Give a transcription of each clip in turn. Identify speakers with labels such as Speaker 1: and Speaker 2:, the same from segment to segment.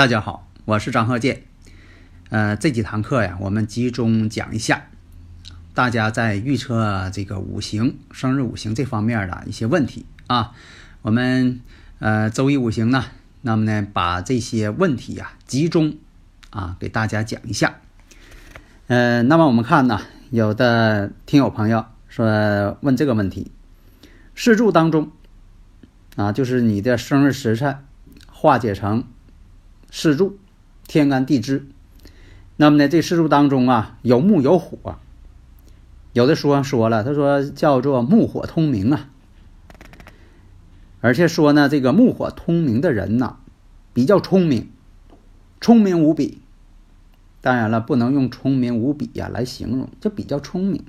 Speaker 1: 大家好，我是张鹤剑。呃，这几堂课呀，我们集中讲一下大家在预测这个五行、生日五行这方面的一些问题啊。我们呃周一五行呢，那么呢把这些问题呀集中啊给大家讲一下。呃，那么我们看呢，有的听友朋友说问这个问题：四柱当中啊，就是你的生日时辰化解成。四柱，天干地支。那么呢，这四柱当中啊，有木有火。有的说说了，他说叫做木火通明啊。而且说呢，这个木火通明的人呐，比较聪明，聪明无比。当然了，不能用聪明无比呀来形容，就比较聪明。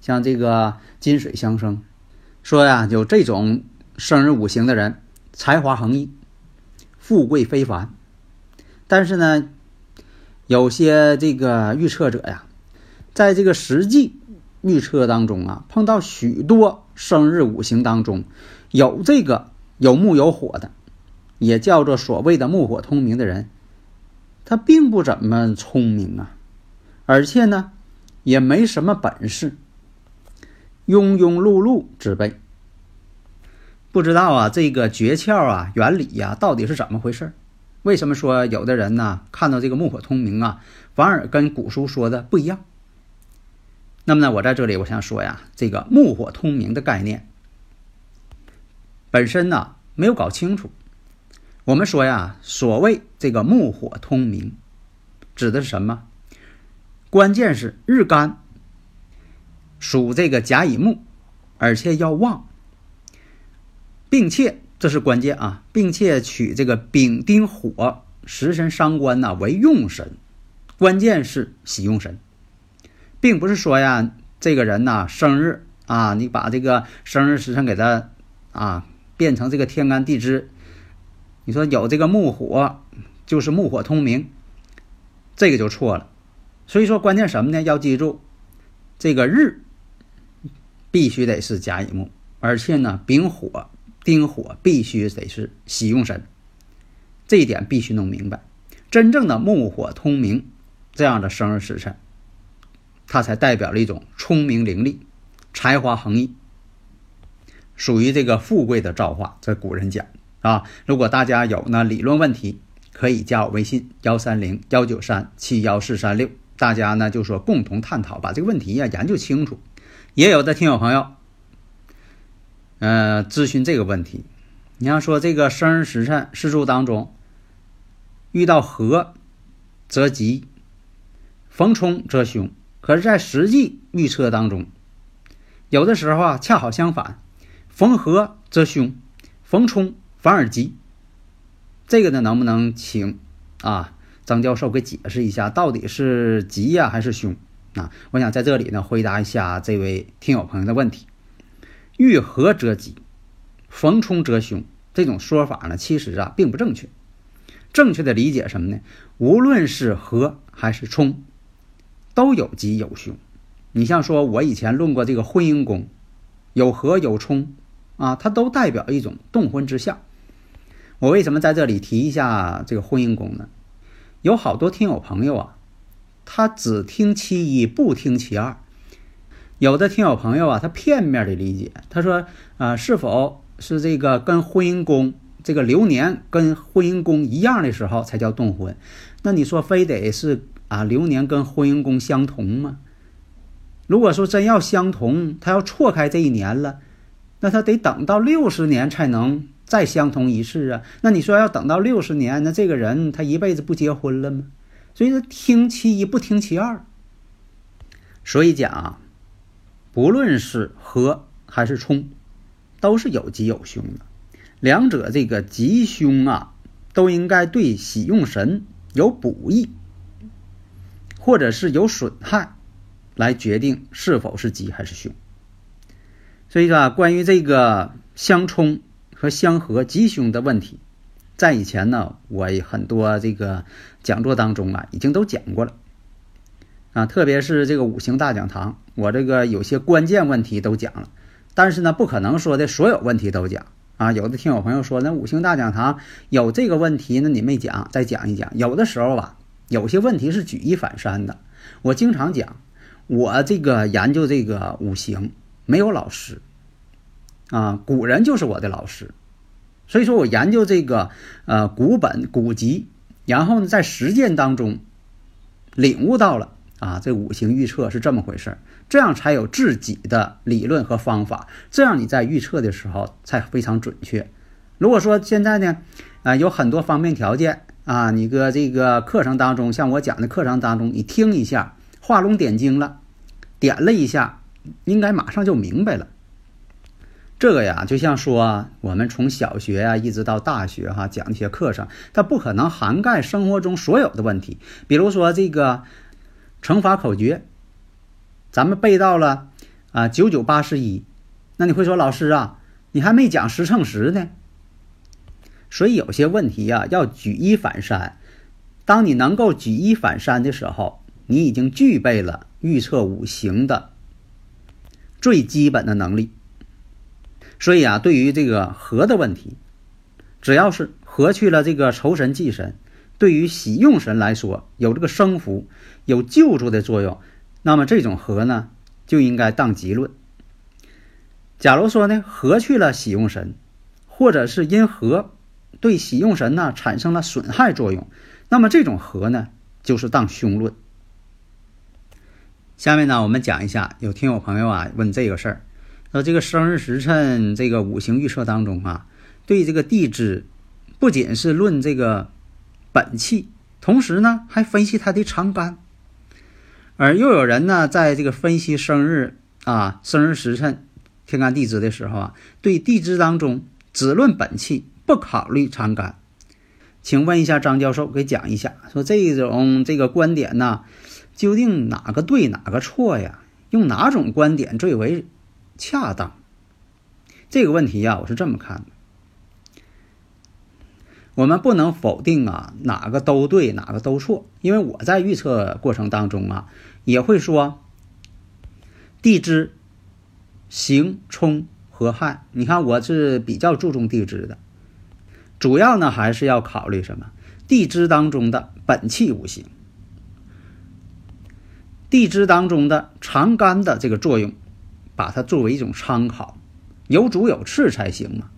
Speaker 1: 像这个金水相生，说呀，有这种生日五行的人，才华横溢。富贵非凡，但是呢，有些这个预测者呀，在这个实际预测当中啊，碰到许多生日五行当中有这个有木有火的，也叫做所谓的木火通明的人，他并不怎么聪明啊，而且呢，也没什么本事，庸庸碌碌之辈。不知道啊，这个诀窍啊，原理呀，到底是怎么回事？为什么说有的人呢，看到这个木火通明啊，反而跟古书说的不一样？那么呢，我在这里我想说呀，这个木火通明的概念本身呢，没有搞清楚。我们说呀，所谓这个木火通明，指的是什么？关键是日干属这个甲乙木，而且要旺。并且这是关键啊，并且取这个丙丁火食神伤官呐为用神，关键是喜用神，并不是说呀，这个人呐生日啊，你把这个生日时辰给他啊变成这个天干地支，你说有这个木火就是木火通明，这个就错了。所以说关键什么呢？要记住，这个日必须得是甲乙木，而且呢丙火。丁火必须得是喜用神，这一点必须弄明白。真正的木火通明这样的生日时辰，它才代表了一种聪明伶俐、才华横溢，属于这个富贵的造化。这古人讲啊。如果大家有呢理论问题，可以加我微信幺三零幺九三七幺四三六，大家呢就说共同探讨，把这个问题呀研究清楚。也有的听友朋友。呃，咨询这个问题，你要说这个生日时辰四柱当中遇到合则吉，逢冲则凶。可是，在实际预测当中，有的时候啊，恰好相反，逢合则凶，逢冲反而吉。这个呢，能不能请啊张教授给解释一下，到底是吉呀还是凶啊？我想在这里呢，回答一下这位听友朋友的问题。遇合则吉，逢冲则凶。这种说法呢，其实啊并不正确。正确的理解什么呢？无论是合还是冲，都有吉有凶。你像说，我以前论过这个婚姻宫，有合有冲啊，它都代表一种动婚之象。我为什么在这里提一下这个婚姻宫呢？有好多听友朋友啊，他只听其一，不听其二。有的听友朋友啊，他片面的理解，他说啊，是否是这个跟婚姻宫这个流年跟婚姻宫一样的时候才叫动婚？那你说非得是啊流年跟婚姻宫相同吗？如果说真要相同，他要错开这一年了，那他得等到六十年才能再相同一次啊。那你说要等到六十年，那这个人他一辈子不结婚了吗？所以说听其一不听其二。所以讲啊，不论是合还是冲，都是有吉有凶的。两者这个吉凶啊，都应该对喜用神有补益，或者是有损害，来决定是否是吉还是凶。所以说，啊关于这个相冲和相合吉凶的问题，在以前呢，我很多这个讲座当中啊，已经都讲过了。啊，特别是这个五行大讲堂，我这个有些关键问题都讲了，但是呢，不可能说的所有问题都讲。啊，有的听友朋友说，那五行大讲堂有这个问题，那你没讲，再讲一讲。有的时候吧，有些问题是举一反三的。我经常讲，我这个研究这个五行没有老师，啊，古人就是我的老师，所以说我研究这个呃古本古籍，然后呢在实践当中领悟到了啊，这五行预测是这么回事儿。这样才有自己的理论和方法，这样你在预测的时候才非常准确。如果说现在呢，啊，有很多方面条件啊，你搁这个课程当中，像我讲的课程当中，你听一下，画龙点睛了，点了一下，应该马上就明白了。这个呀，就像说我们从小学啊一直到大学哈讲一些课程，它不可能涵盖生活中所有的问题。比如说这个乘法口诀。咱们背到了啊，九九八十一，那你会说老师啊，你还没讲十乘十呢。所以有些问题呀，要举一反三。当你能够举一反三的时候，你已经具备了预测五行的最基本的能力。所以啊，对于这个和的问题，只要是合去了这个仇神忌神，对于喜用神来说，有这个生福、有救助的作用。那么这种合呢，就应该当吉论。假如说呢，合去了喜用神，或者是因合对喜用神呢产生了损害作用，那么这种合呢，就是当凶论。下面呢，我们讲一下，有听友朋友啊问这个事儿，说这个生日时辰这个五行预测当中啊，对这个地支不仅是论这个本气，同时呢还分析它的长干。而又有人呢，在这个分析生日啊、生日时辰、天干地支的时候啊，对地支当中只论本气，不考虑长干。请问一下张教授，给讲一下，说这种这个观点呢，究竟哪个对，哪个错呀？用哪种观点最为恰当？这个问题呀，我是这么看的。我们不能否定啊，哪个都对，哪个都错，因为我在预测过程当中啊，也会说地支行冲合害。你看我是比较注重地支的，主要呢还是要考虑什么？地支当中的本气五行，地支当中的长干的这个作用，把它作为一种参考，有主有次才行嘛。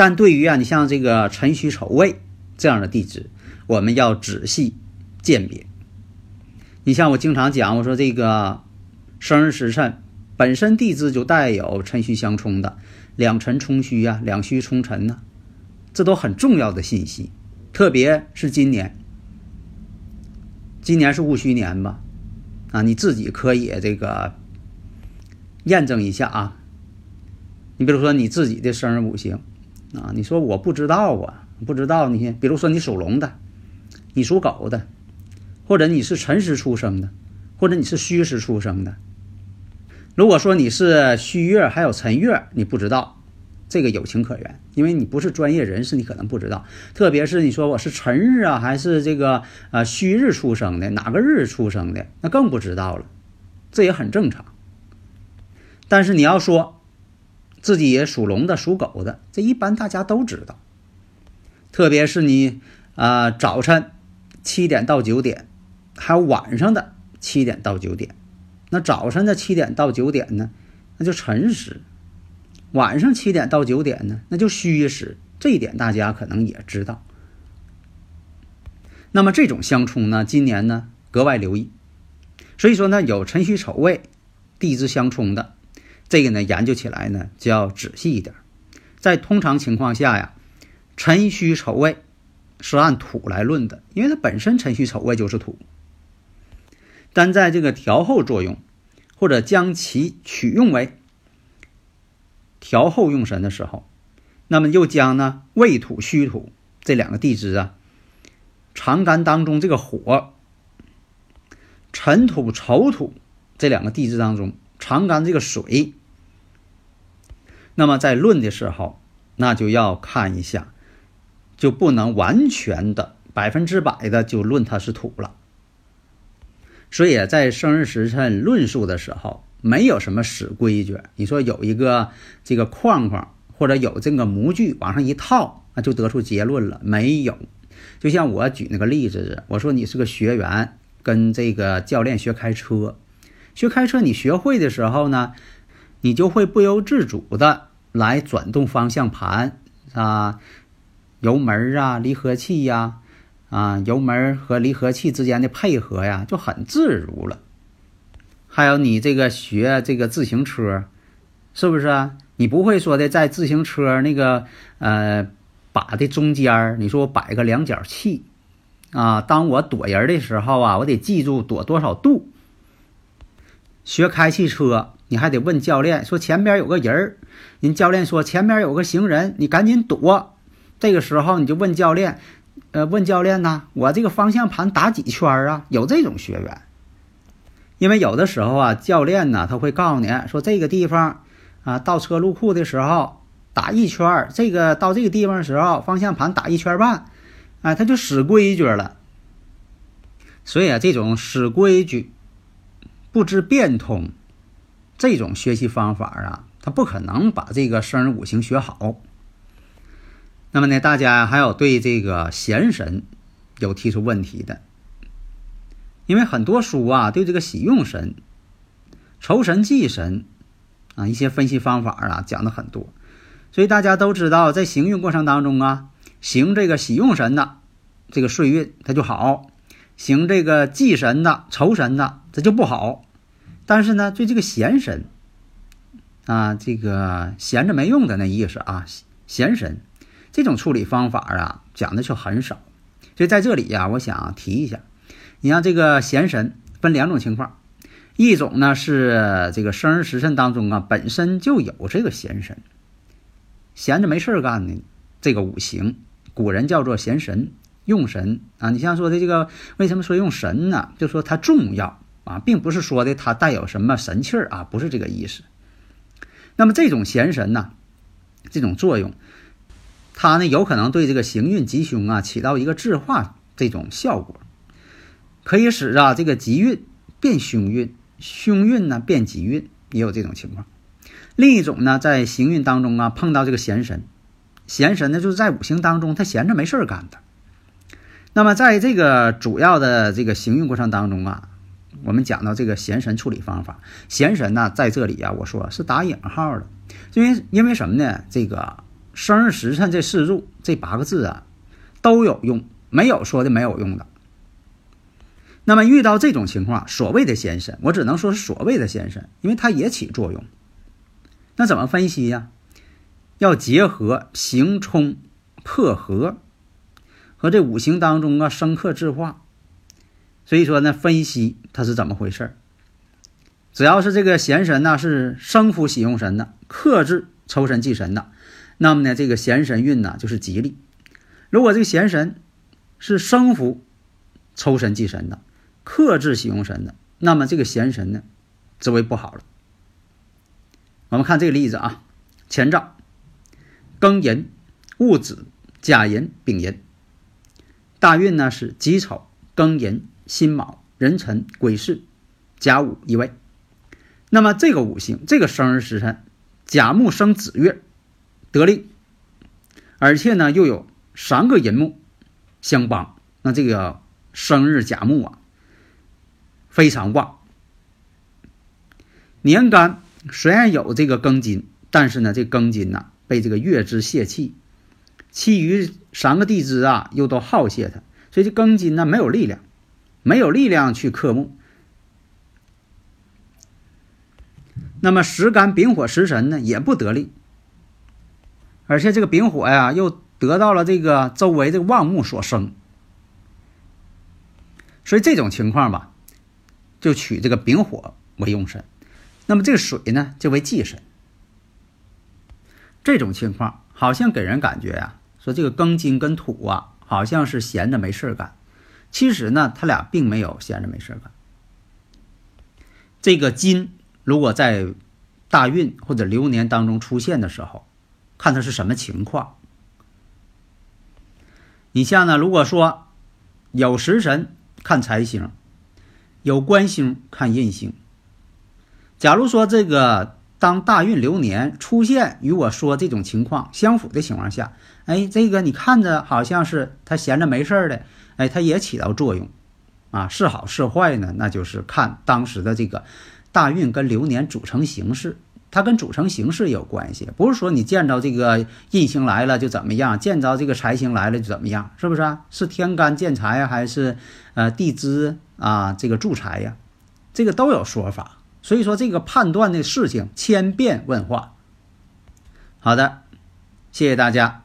Speaker 1: 但对于啊，你像这个辰戌丑未这样的地支，我们要仔细鉴别。你像我经常讲，我说这个生日时辰本身地支就带有辰戌相冲的，两辰冲戌啊，两戌冲辰呢，这都很重要的信息。特别是今年，今年是戊戌年吧？啊，你自己可以这个验证一下啊。你比如说你自己的生日五行。啊，你说我不知道啊，不知道。你比如说你属龙的，你属狗的，或者你是辰时出生的，或者你是戌时出生的。如果说你是戌月还有辰月，你不知道，这个有情可原，因为你不是专业人士，你可能不知道。特别是你说我是辰日啊，还是这个呃戌日出生的，哪个日出生的，那更不知道了，这也很正常。但是你要说。自己也属龙的，属狗的，这一般大家都知道。特别是你啊，早晨七点到九点，还有晚上的七点到九点。那早晨的七点到九点呢，那就辰时；晚上七点到九点呢，那就戌时。这一点大家可能也知道。那么这种相冲呢，今年呢格外留意。所以说呢，有辰戌丑未地支相冲的。这个呢，研究起来呢就要仔细一点。在通常情况下呀，辰戌丑未是按土来论的，因为它本身辰戌丑未就是土。但在这个调后作用，或者将其取用为调后用神的时候，那么又将呢未土、戌土这两个地支啊，长干当中这个火，辰土、丑土这两个地支当中长干这个水，那么在论的时候，那就要看一下，就不能完全的百分之百的就论它是土了。所以在生日时辰论述的时候，没有什么死规矩。你说有一个这个框框，或者有这个模具往上一套，那就得出结论了？没有。就像我举那个例子，我说你是个学员，跟这个教练学开车，学开车你学会的时候呢，你就会不由自主的来转动方向盘啊，油门啊，离合器呀。啊，油门和离合器之间的配合呀，就很自如了。还有你这个学这个自行车，是不是啊？你不会说的在自行车那个呃把的中间你说我摆个量角器啊，当我躲人的时候啊，我得记住躲多少度。学开汽车，你还得问教练说前边有个人儿，人教练说前边有个行人，你赶紧躲。这个时候你就问教练。呃，问教练呢，我这个方向盘打几圈啊？有这种学员，因为有的时候啊，教练呢他会告诉你说，这个地方啊，倒车入库的时候打一圈这个到这个地方的时候，方向盘打一圈半，哎，他就死规矩了。所以啊，这种死规矩、不知变通，这种学习方法啊，他不可能把这个生日五行学好。那么呢，大家还有对这个闲神有提出问题的，因为很多书啊对这个喜用神、酬神忌神啊一些分析方法啊讲的很多，所以大家都知道，在行运过程当中啊，行这个喜用神的这个岁运它就好，行这个忌神的酬神的这就不好。但是呢，对这个闲神啊，这个闲着没用的那意思啊，闲神。这种处理方法啊，讲的就很少，所以在这里呀，我想提一下，你像这个闲神分两种情况，一种呢是这个生日时辰当中啊本身就有这个闲神，闲着没事干的这个五行，古人叫做闲神用神啊。你像说的这个，为什么说用神呢？就说它重要啊，并不是说的它带有什么神气儿啊，不是这个意思。那么这种闲神呢，这种作用。它呢有可能对这个行运吉凶啊起到一个制化这种效果，可以使啊这个吉运变凶运，凶运呢变吉运，也有这种情况。另一种呢，在行运当中啊碰到这个闲神，闲神呢就是在五行当中他闲着没事儿干的。那么在这个主要的这个行运过程当中啊，我们讲到这个闲神处理方法，闲神呢在这里啊我说是打引号的，因为因为什么呢？这个。生日时辰这四柱这八个字啊，都有用，没有说的没有用的。那么遇到这种情况，所谓的闲神，我只能说是所谓的闲神，因为它也起作用。那怎么分析呀？要结合行冲破合和这五行当中啊生克制化。所以说呢，分析它是怎么回事只要是这个闲神呢是生福喜用神的，克制抽神忌神的。那么呢，这个闲神运呢就是吉利。如果这个闲神是生福抽神忌神的，克制喜用神的，那么这个闲神呢，则为不好了。我们看这个例子啊，前兆庚寅、戊子、甲寅、丙寅。大运呢是己丑、庚寅、辛卯、壬辰、癸巳、甲午一位。那么这个五行，这个生日时辰，甲木生子月。得令，而且呢又有三个寅木相帮，那这个生日甲木啊非常旺。年干虽然有这个庚金，但是呢这庚金呐被这个月支泄气，其余三个地支啊又都耗泄它，所以这庚金呢没有力量，没有力量去克木。那么时干丙火食神呢也不得力。而且这个丙火呀，又得到了这个周围这个旺木所生，所以这种情况吧，就取这个丙火为用神，那么这个水呢就为忌神。这种情况好像给人感觉呀，说这个庚金跟土啊，好像是闲着没事干。其实呢，他俩并没有闲着没事干。这个金如果在大运或者流年当中出现的时候，看它是什么情况。你像呢，如果说有食神看财星，有官星看印星。假如说这个。当大运流年出现与我说这种情况相符的情况下，哎，这个你看着好像是他闲着没事的，哎，它也起到作用，啊，是好是坏呢？那就是看当时的这个大运跟流年组成形式，它跟组成形式有关系，不是说你见着这个印星来了就怎么样，见着这个财星来了就怎么样，是不是啊？是天干见财呀，还是呃地支啊这个助财呀？这个都有说法。所以说，这个判断的事情千变万化。好的，谢谢大家。